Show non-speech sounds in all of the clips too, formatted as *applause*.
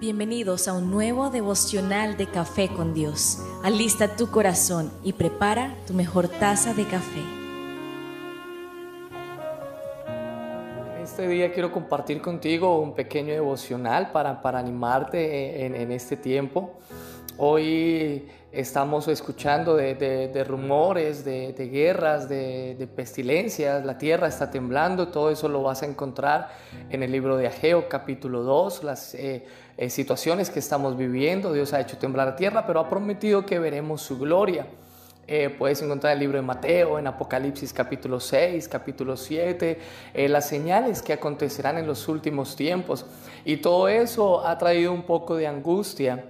Bienvenidos a un nuevo devocional de café con Dios. Alista tu corazón y prepara tu mejor taza de café. Este día quiero compartir contigo un pequeño devocional para, para animarte en, en este tiempo. Hoy estamos escuchando de, rumores, de, guerras, de, pestilencias, la tierra está temblando, todo eso lo vas a encontrar en el libro de Ageo capítulo 2, las eh, eh, situaciones que estamos viviendo, Dios ha hecho temblar la tierra, pero ha prometido que veremos su gloria. Eh, puedes encontrar el libro de Mateo, en Apocalipsis capítulo 6, capítulo 7, las señales que acontecerán en los últimos tiempos. Y todo eso ha traído un poco de angustia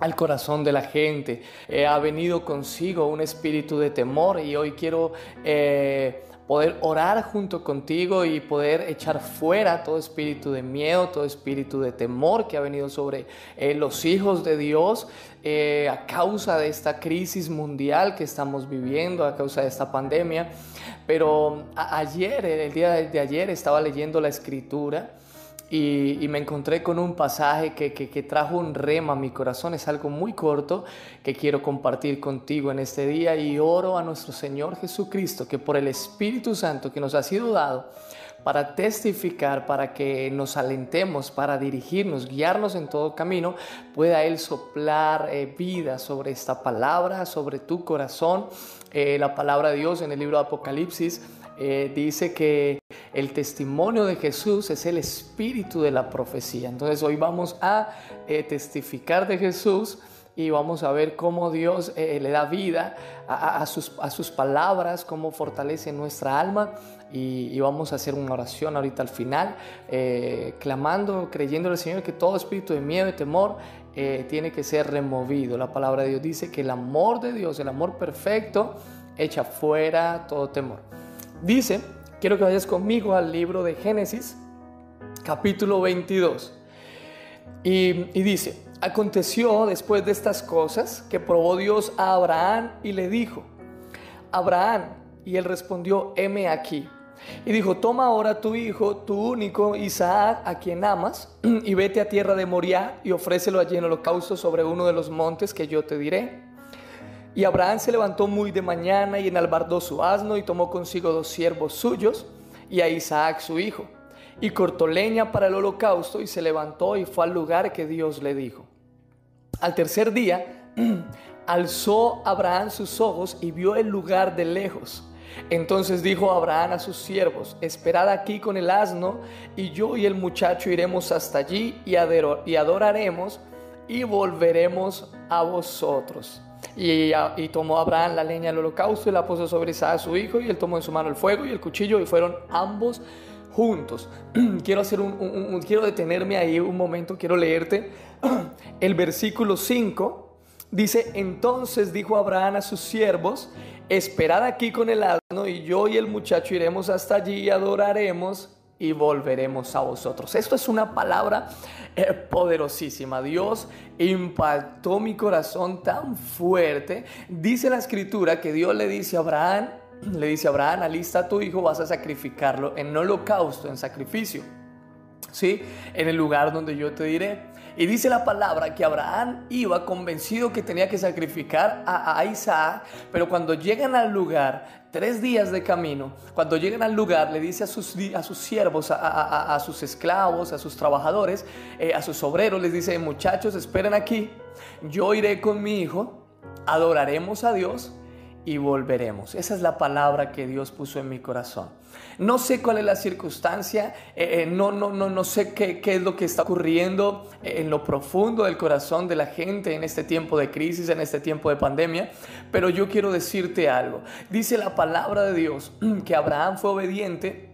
al corazón de la gente. Eh, ha venido consigo un espíritu de temor y hoy quiero eh, poder orar junto contigo y poder echar fuera todo espíritu de miedo, todo espíritu de temor que ha venido sobre eh, los hijos de Dios a causa de esta crisis mundial que estamos viviendo, a causa de esta pandemia. Pero ayer, el día de ayer, estaba leyendo la escritura y, me encontré con un pasaje que, que, trajo un rema a mi corazón. Es algo muy corto que quiero compartir contigo en este día y oro a nuestro Señor Jesucristo que por el Espíritu Santo que nos ha sido dado para testificar, para que nos alentemos, para dirigirnos, guiarnos en todo camino, pueda Él soplar eh, vida sobre esta palabra, sobre tu corazón. Eh, la palabra de Dios en el libro de Apocalipsis eh, dice que el testimonio de Jesús es el espíritu de la profecía. Entonces hoy vamos a eh, testificar de Jesús y vamos a ver cómo Dios eh, le da vida a, sus, a, sus, palabras, cómo fortalece nuestra alma y, vamos a hacer una oración ahorita al final, clamando, creyendo al Señor que todo espíritu de miedo y temor tiene que ser removido. La palabra de Dios dice que el amor de Dios, el amor perfecto, echa fuera todo temor. Dice, quiero que vayas conmigo al libro de Génesis, capítulo 22. Y, dice, aconteció después de estas cosas que probó Dios a Abraham y le dijo, Abraham, y él respondió, heme aquí. Y dijo, toma ahora tu hijo, tu único Isaac, a quien amas, *clears throat* y vete a tierra de Moriah y ofrécelo allí en holocausto sobre uno de los montes que yo te diré. Y Abraham se levantó muy de mañana y enalbardó su asno y tomó consigo dos siervos suyos y a Isaac su hijo. Y cortó leña para el holocausto y se levantó y fue al lugar que Dios le dijo. Al tercer día *clears throat* alzó Abraham sus ojos y vio el lugar de lejos. Entonces dijo Abraham a sus siervos, esperad aquí con el asno, y yo y el muchacho iremos hasta allí y adoraremos y volveremos a vosotros. Y, tomó Abraham la leña del holocausto y la puso sobre Isaac su hijo y él tomó en su mano el fuego y el cuchillo y fueron ambos juntos. *clears throat* quiero, hacer un, quiero detenerme ahí un momento, quiero leerte *clears throat* el versículo 5. Dice, entonces dijo Abraham a sus siervos, esperad aquí con el asno y yo y el muchacho iremos hasta allí y adoraremos y volveremos a vosotros. Esto es una palabra eh, poderosísima. Dios impactó mi corazón tan fuerte. Dice la escritura que Dios le dice a Abraham, le dice a Abraham, alista tu hijo, vas a sacrificarlo en holocausto, en sacrificio. ¿Sí? En el lugar donde yo te diré. Y dice la palabra que Abraham iba convencido que tenía que sacrificar a, Isaac, pero cuando llegan al lugar, tres días de camino, cuando llegan al lugar, le dice a sus, a sus siervos, a, sus esclavos, a sus trabajadores, eh, a sus obreros, les dice, muchachos, esperen aquí, yo iré con mi hijo, adoraremos a Dios y volveremos. Esa es la palabra que Dios puso en mi corazón. No sé cuál es la circunstancia, eh, eh, no, no, no, no sé qué, es lo que está ocurriendo en lo profundo del corazón de la gente en este tiempo de crisis, en este tiempo de pandemia, pero yo quiero decirte algo. Dice la palabra de Dios *clears throat* que Abraham fue obediente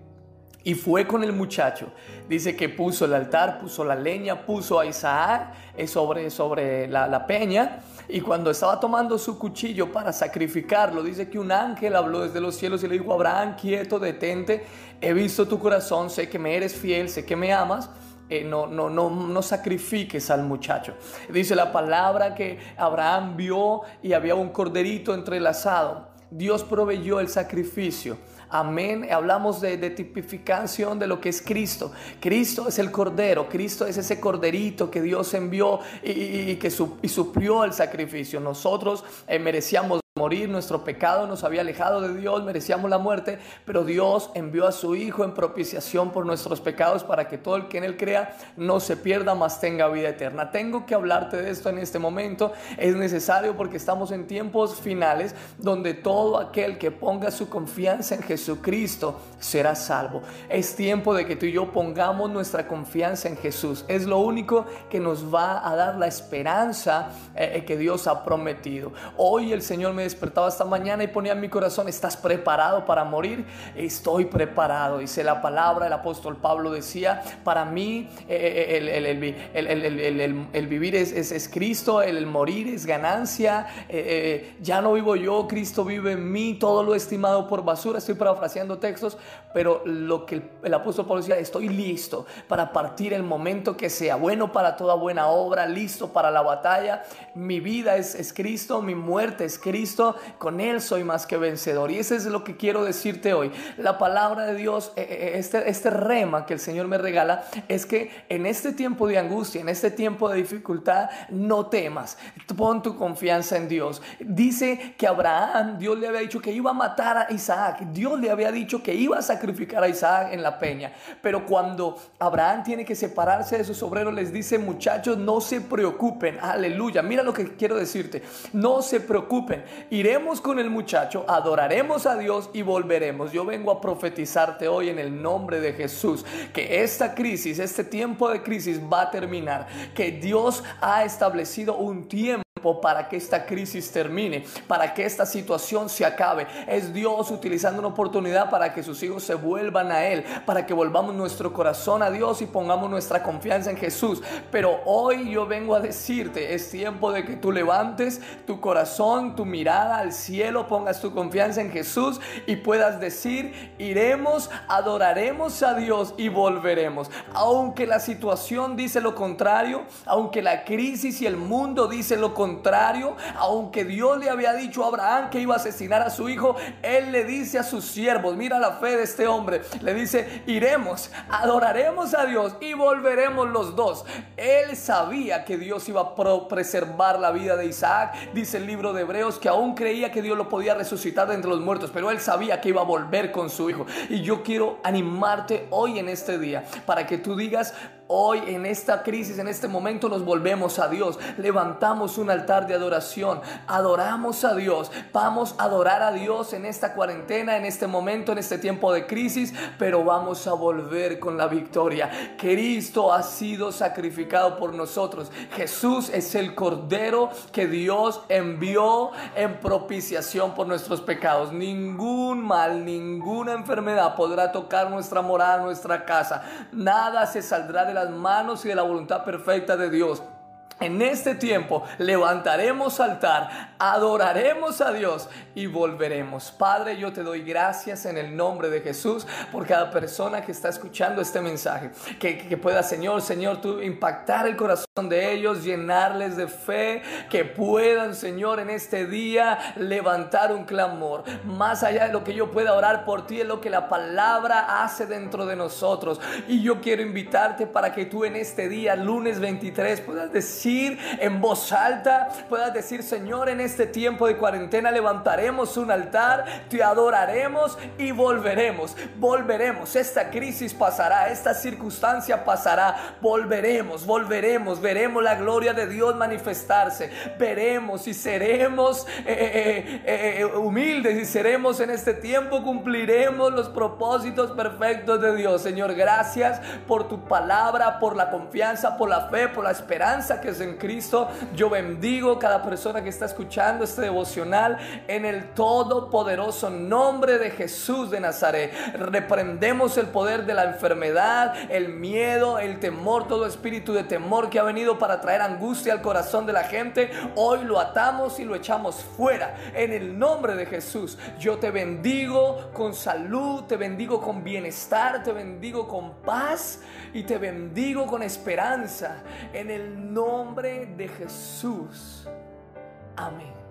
y fue con el muchacho. Dice que puso el altar, puso la leña, puso a Isaac eh, sobre, sobre la peña y cuando estaba tomando su cuchillo para sacrificarlo, dice que un ángel habló desde los cielos y le dijo, Abraham, quieto, detente, he visto tu corazón, sé que me eres fiel, sé que me amas. Eh, no, no, no, no sacrifiques al muchacho. Dice la palabra que Abraham vio y había un corderito entrelazado. Dios proveyó el sacrificio. Amén. Hablamos de, tipificación de lo que es Cristo. Cristo es el Cordero. Cristo es ese Corderito que Dios envió y, que suplió el sacrificio. Nosotros eh, merecíamos morir, nuestro pecado nos había alejado de Dios, merecíamos la muerte, pero Dios envió a su Hijo en propiciación por nuestros pecados para que todo el que en Él crea no se pierda, mas tenga vida eterna. Tengo que hablarte de esto en este momento, es necesario porque estamos en tiempos finales donde todo aquel que ponga su confianza en Jesucristo será salvo. Es tiempo de que tú y yo pongamos nuestra confianza en Jesús. Es lo único que nos va a dar la esperanza eh, que Dios ha prometido. Hoy el Señor me despertaba esta mañana y ponía en mi corazón, ¿estás preparado para morir? Estoy preparado. Dice la palabra, el apóstol Pablo decía, para mí el, vivir es, es, Cristo, el morir es ganancia, ya no vivo yo, Cristo vive en mí, todo lo estimado por basura. Estoy parafraseando textos, pero lo que el, apóstol Pablo decía, estoy listo para partir el momento que sea bueno para toda buena obra, listo para la batalla. Mi vida es, es Cristo, mi muerte es Cristo con Él soy más que vencedor. Y eso es lo que quiero decirte hoy. La palabra de Dios, eh, eh, este, este rema que el Señor me regala, es que en este tiempo de angustia, en este tiempo de dificultad, no temas. Pon tu confianza en Dios. Dice que Abraham, Dios le había dicho que iba a matar a Isaac. Dios le había dicho que iba a sacrificar a Isaac en la peña. Pero cuando Abraham tiene que separarse de sus obreros, les dice, muchachos, no se preocupen. Aleluya. Mira lo que quiero decirte. No se preocupen iremos con el muchacho, adoraremos a Dios y volveremos. Yo vengo a profetizarte hoy en el nombre de Jesús que esta crisis, este tiempo de crisis va a terminar, que Dios ha establecido un tiempo para que esta crisis termine, para que esta situación se acabe. Es Dios utilizando una oportunidad para que sus hijos se vuelvan a Él, para que volvamos nuestro corazón a Dios y pongamos nuestra confianza en Jesús. Pero hoy yo vengo a decirte, es tiempo de que tú levantes tu corazón, tu mirada al cielo, pongas tu confianza en Jesús y puedas decir, iremos, adoraremos a Dios y volveremos. Aunque la situación dice lo contrario, aunque la crisis y el mundo dice lo contrario, contrario, aunque Dios le había dicho a Abraham que iba a asesinar a su hijo, él le dice a sus siervos, mira la fe de este hombre, le dice, iremos, adoraremos a Dios y volveremos los dos. Él sabía que Dios iba a preservar la vida de Isaac, dice el libro de Hebreos, que aún creía que Dios lo podía resucitar de entre los muertos, pero él sabía que iba a volver con su hijo. Y yo quiero animarte hoy en este día para que tú digas, Hoy en esta crisis, en este momento nos volvemos a Dios, levantamos un altar de adoración, adoramos a Dios, vamos a adorar a Dios en esta cuarentena, en este momento, en este tiempo de crisis, pero vamos a volver con la victoria. Cristo ha sido sacrificado por nosotros. Jesús es el Cordero que Dios envió en propiciación por nuestros pecados. Ningún mal, ninguna enfermedad podrá tocar nuestra morada, nuestra casa. Nada se saldrá de las manos y de la voluntad perfecta de Dios. En este tiempo levantaremos altar, adoraremos a Dios y volveremos. Padre, yo te doy gracias en el nombre de Jesús por cada persona que está escuchando este mensaje. Que, pueda, Señor, Señor, tú impactar el corazón de ellos, llenarles de fe, que puedan, Señor, en este día levantar un clamor. Más allá de lo que yo pueda orar por ti, es lo que la palabra hace dentro de nosotros. Y yo quiero invitarte para que tú en este día, lunes 23, puedas decir, en voz alta, puedas decir, Señor, en este tiempo de cuarentena levantaremos un altar, te adoraremos y volveremos, volveremos. Esta crisis pasará, esta circunstancia pasará, volveremos, volveremos, veremos la gloria de Dios manifestarse, veremos y seremos eh, eh, eh, humildes y seremos en este tiempo, cumpliremos los propósitos perfectos de Dios. Señor, gracias por tu palabra, por la confianza, por la fe, por la esperanza que en Cristo. Yo bendigo cada persona que está escuchando este devocional en el todopoderoso nombre de Jesús de Nazaret. Reprendemos el poder de la enfermedad, el miedo, el temor, todo espíritu de temor que ha venido para traer angustia al corazón de la gente. Hoy lo atamos y lo echamos fuera en el nombre de Jesús. Yo te bendigo con salud, te bendigo con bienestar, te bendigo con paz y te bendigo con esperanza en el nombre de Jesús. Amén.